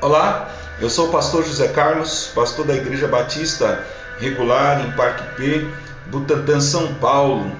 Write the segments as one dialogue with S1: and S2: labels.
S1: Olá, eu sou o pastor José Carlos, pastor da Igreja Batista Regular em Parque P, Butantã, São Paulo.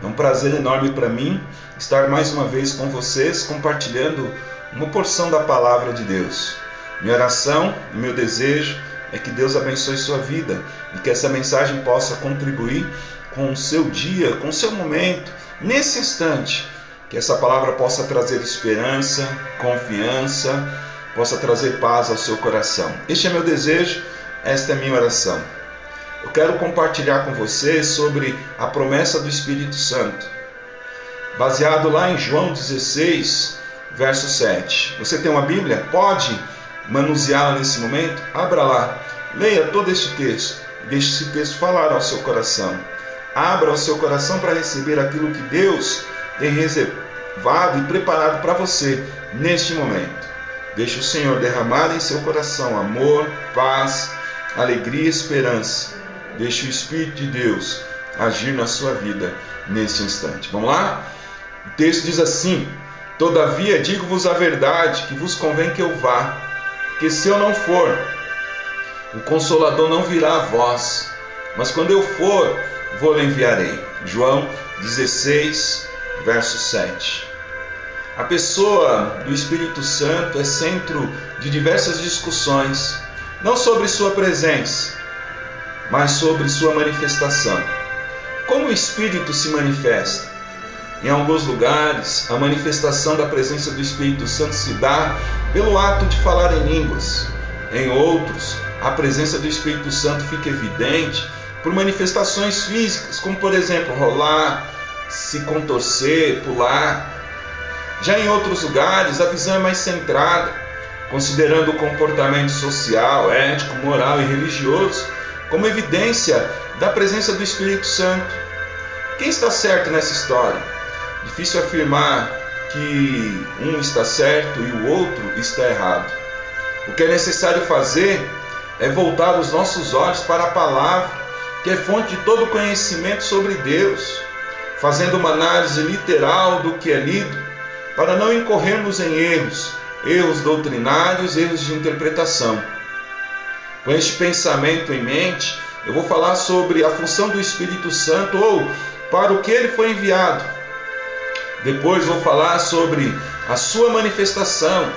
S1: É um prazer enorme para mim estar mais uma vez com vocês compartilhando uma porção da palavra de Deus. Minha oração e meu desejo é que Deus abençoe sua vida e que essa mensagem possa contribuir com o seu dia, com o seu momento, nesse instante. Que essa palavra possa trazer esperança, confiança, possa trazer paz ao seu coração. Este é meu desejo, esta é minha oração. Eu quero compartilhar com você sobre a promessa do Espírito Santo, baseado lá em João 16, verso 7. Você tem uma Bíblia? Pode manuseá-la nesse momento? Abra lá, leia todo este texto, deixe esse texto falar ao seu coração. Abra o seu coração para receber aquilo que Deus tem reservado e preparado para você neste momento. Deixe o Senhor derramar em seu coração amor, paz, alegria e esperança. Deixe o Espírito de Deus agir na sua vida neste instante. Vamos lá? O texto diz assim: Todavia digo-vos a verdade, que vos convém que eu vá, que se eu não for, o Consolador não virá a vós, mas quando eu for, vou-lhe enviarei. João 16, verso 7. A pessoa do Espírito Santo é centro de diversas discussões, não sobre sua presença, mas sobre sua manifestação. Como o Espírito se manifesta? Em alguns lugares, a manifestação da presença do Espírito Santo se dá pelo ato de falar em línguas. Em outros, a presença do Espírito Santo fica evidente por manifestações físicas, como por exemplo rolar, se contorcer, pular. Já em outros lugares, a visão é mais centrada, considerando o comportamento social, ético, moral e religioso como evidência da presença do Espírito Santo. Quem está certo nessa história? Difícil afirmar que um está certo e o outro está errado. O que é necessário fazer é voltar os nossos olhos para a palavra, que é fonte de todo conhecimento sobre Deus, fazendo uma análise literal do que é lido, para não incorrermos em erros, erros doutrinários, erros de interpretação. Com este pensamento em mente, eu vou falar sobre a função do Espírito Santo ou para o que ele foi enviado. Depois vou falar sobre a sua manifestação,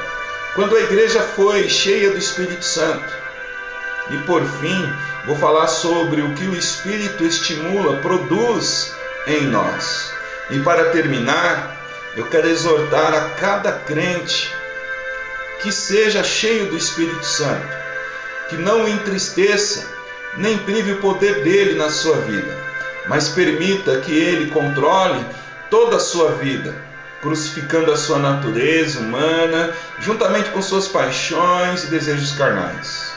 S1: quando a igreja foi cheia do Espírito Santo. E por fim, vou falar sobre o que o Espírito estimula, produz em nós. E para terminar, eu quero exortar a cada crente que seja cheio do Espírito Santo, que não entristeça, nem prive o poder dele na sua vida, mas permita que ele controle toda a sua vida, crucificando a sua natureza humana, juntamente com suas paixões e desejos carnais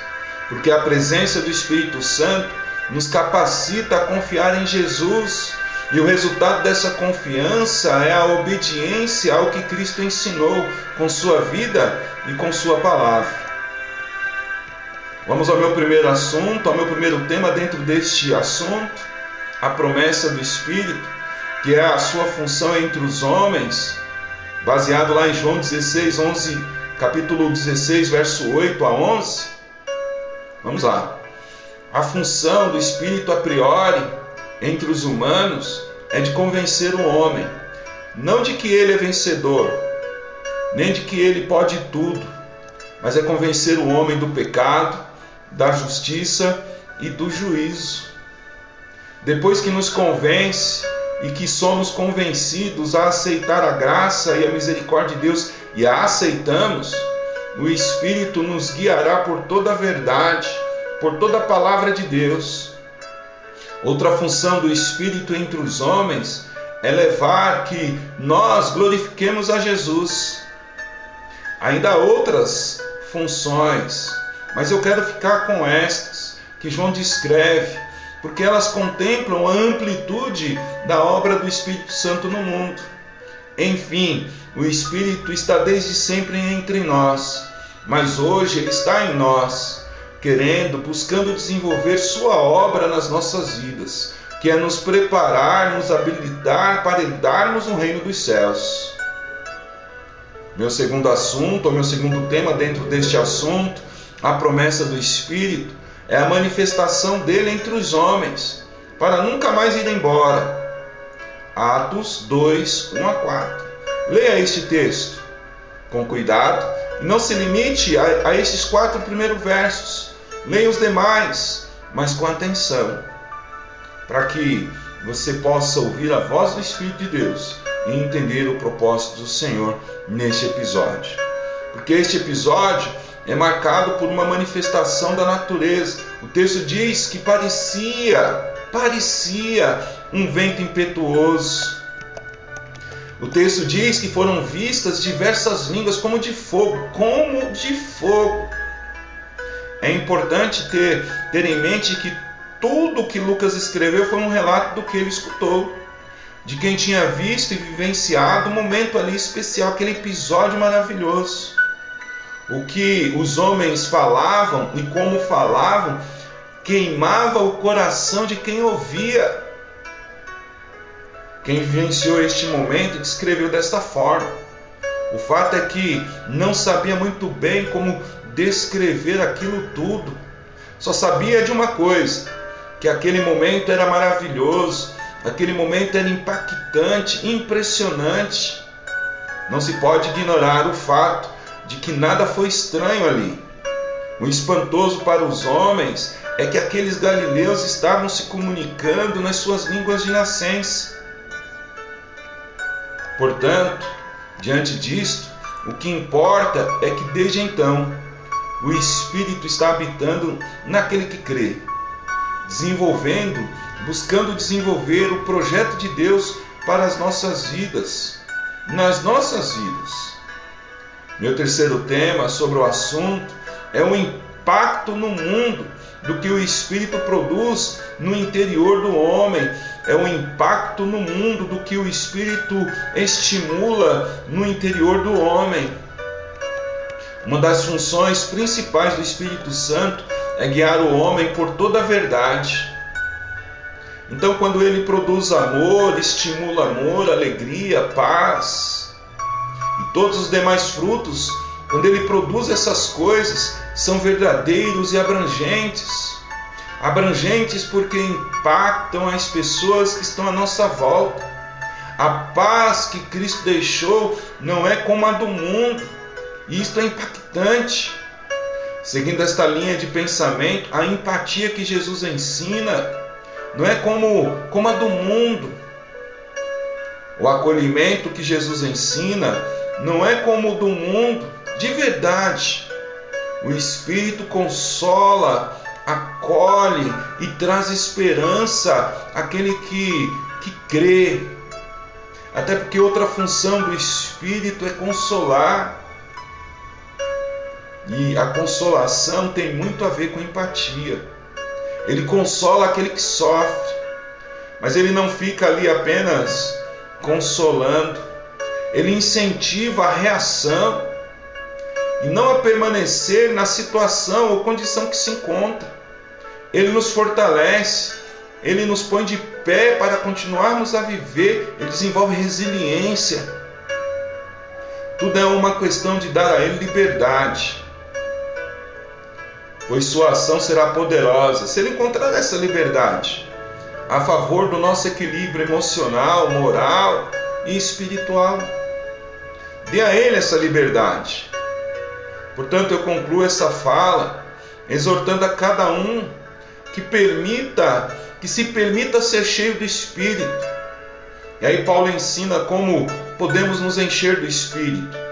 S1: porque a presença do Espírito Santo nos capacita a confiar em Jesus. E o resultado dessa confiança é a obediência ao que Cristo ensinou com sua vida e com sua palavra. Vamos ao meu primeiro assunto, ao meu primeiro tema dentro deste assunto, a promessa do Espírito, que é a sua função entre os homens, baseado lá em João 16, 11, capítulo 16, verso 8 a 11. Vamos lá. A função do espírito a priori entre os humanos é de convencer o homem, não de que ele é vencedor, nem de que ele pode tudo, mas é convencer o homem do pecado, da justiça e do juízo. Depois que nos convence e que somos convencidos a aceitar a graça e a misericórdia de Deus e a aceitamos, o Espírito nos guiará por toda a verdade, por toda a palavra de Deus. Outra função do Espírito entre os homens é levar que nós glorifiquemos a Jesus. Ainda há outras funções, mas eu quero ficar com estas que João descreve, porque elas contemplam a amplitude da obra do Espírito Santo no mundo. Enfim, o Espírito está desde sempre entre nós, mas hoje ele está em nós, querendo, buscando desenvolver sua obra nas nossas vidas, que é nos preparar, nos habilitar para herdarmos o reino dos céus. Meu segundo assunto, ou meu segundo tema dentro deste assunto, a promessa do Espírito, é a manifestação dele entre os homens, para nunca mais ir embora. Atos 2, 1 a 4. Leia este texto com cuidado e não se limite a, a estes quatro primeiros versos. Leia os demais, mas com atenção, para que você possa ouvir a voz do Espírito de Deus e entender o propósito do Senhor neste episódio. Porque este episódio é marcado por uma manifestação da natureza. O texto diz que parecia, parecia um vento impetuoso. O texto diz que foram vistas diversas línguas como de fogo, como de fogo. É importante ter, ter em mente que tudo que Lucas escreveu foi um relato do que ele escutou, de quem tinha visto e vivenciado um momento ali especial, aquele episódio maravilhoso. O que os homens falavam e como falavam queimava o coração de quem ouvia. Quem vivenciou este momento descreveu desta forma. O fato é que não sabia muito bem como descrever aquilo tudo. Só sabia de uma coisa: que aquele momento era maravilhoso, aquele momento era impactante, impressionante. Não se pode ignorar o fato de que nada foi estranho ali. O espantoso para os homens é que aqueles galileus estavam se comunicando nas suas línguas de nascença. Portanto, diante disto, o que importa é que desde então o Espírito está habitando naquele que crê, desenvolvendo, buscando desenvolver o projeto de Deus para as nossas vidas, nas nossas vidas. Meu terceiro tema sobre o assunto é o impacto no mundo do que o Espírito produz no interior do homem, é o impacto no mundo do que o Espírito estimula no interior do homem. Uma das funções principais do Espírito Santo é guiar o homem por toda a verdade. Então, quando ele produz amor, estimula amor, alegria, paz, Todos os demais frutos, quando ele produz essas coisas, são verdadeiros e abrangentes. Abrangentes porque impactam as pessoas que estão à nossa volta. A paz que Cristo deixou não é como a do mundo, e isto é impactante. Seguindo esta linha de pensamento, a empatia que Jesus ensina não é como, como a do mundo. O acolhimento que Jesus ensina não é como o do mundo, de verdade. O Espírito consola, acolhe e traz esperança àquele que, que crê. Até porque outra função do Espírito é consolar. E a consolação tem muito a ver com empatia. Ele consola aquele que sofre, mas ele não fica ali apenas consolando, ele incentiva a reação e não a permanecer na situação ou condição que se encontra. Ele nos fortalece, ele nos põe de pé para continuarmos a viver, ele desenvolve resiliência. Tudo é uma questão de dar a ele liberdade, pois sua ação será poderosa se ele encontrar essa liberdade a favor do nosso equilíbrio emocional, moral e espiritual. Dê a ele essa liberdade. Portanto, eu concluo essa fala exortando a cada um que permita, que se permita ser cheio do Espírito. E aí Paulo ensina como podemos nos encher do Espírito.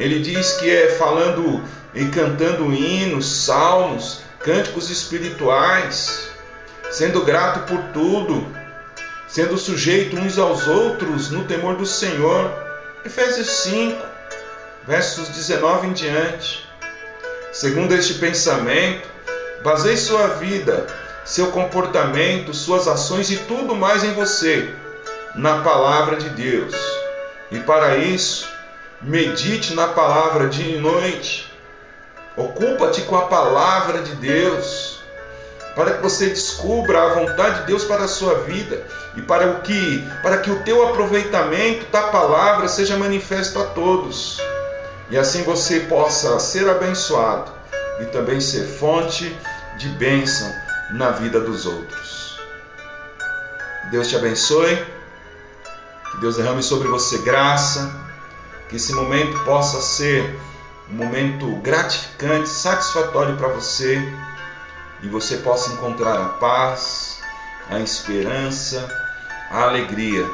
S1: Ele diz que é falando e cantando hinos, salmos, cânticos espirituais, sendo grato por tudo, sendo sujeito uns aos outros no temor do Senhor Efésios 5, versos 19 em diante. Segundo este pensamento, baseie sua vida, seu comportamento, suas ações e tudo mais em você, na palavra de Deus. E para isso, medite na palavra dia e noite. Ocupa-te com a palavra de Deus para que você descubra a vontade de Deus para a sua vida e para o que para que o teu aproveitamento da palavra seja manifesto a todos. e assim você possa ser abençoado e também ser fonte de bênção na vida dos outros. Deus te abençoe, que Deus derrame sobre você graça, que esse momento possa ser um momento gratificante, satisfatório para você e você possa encontrar a paz, a esperança, a alegria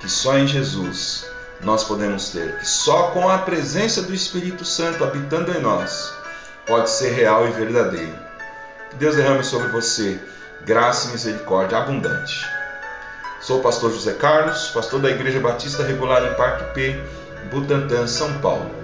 S1: que só em Jesus nós podemos ter, que só com a presença do Espírito Santo habitando em nós pode ser real e verdadeiro. Que Deus derrame sobre você graça e misericórdia abundante. Sou o pastor José Carlos, pastor da Igreja Batista Regular em Parque P, Butantã, São Paulo.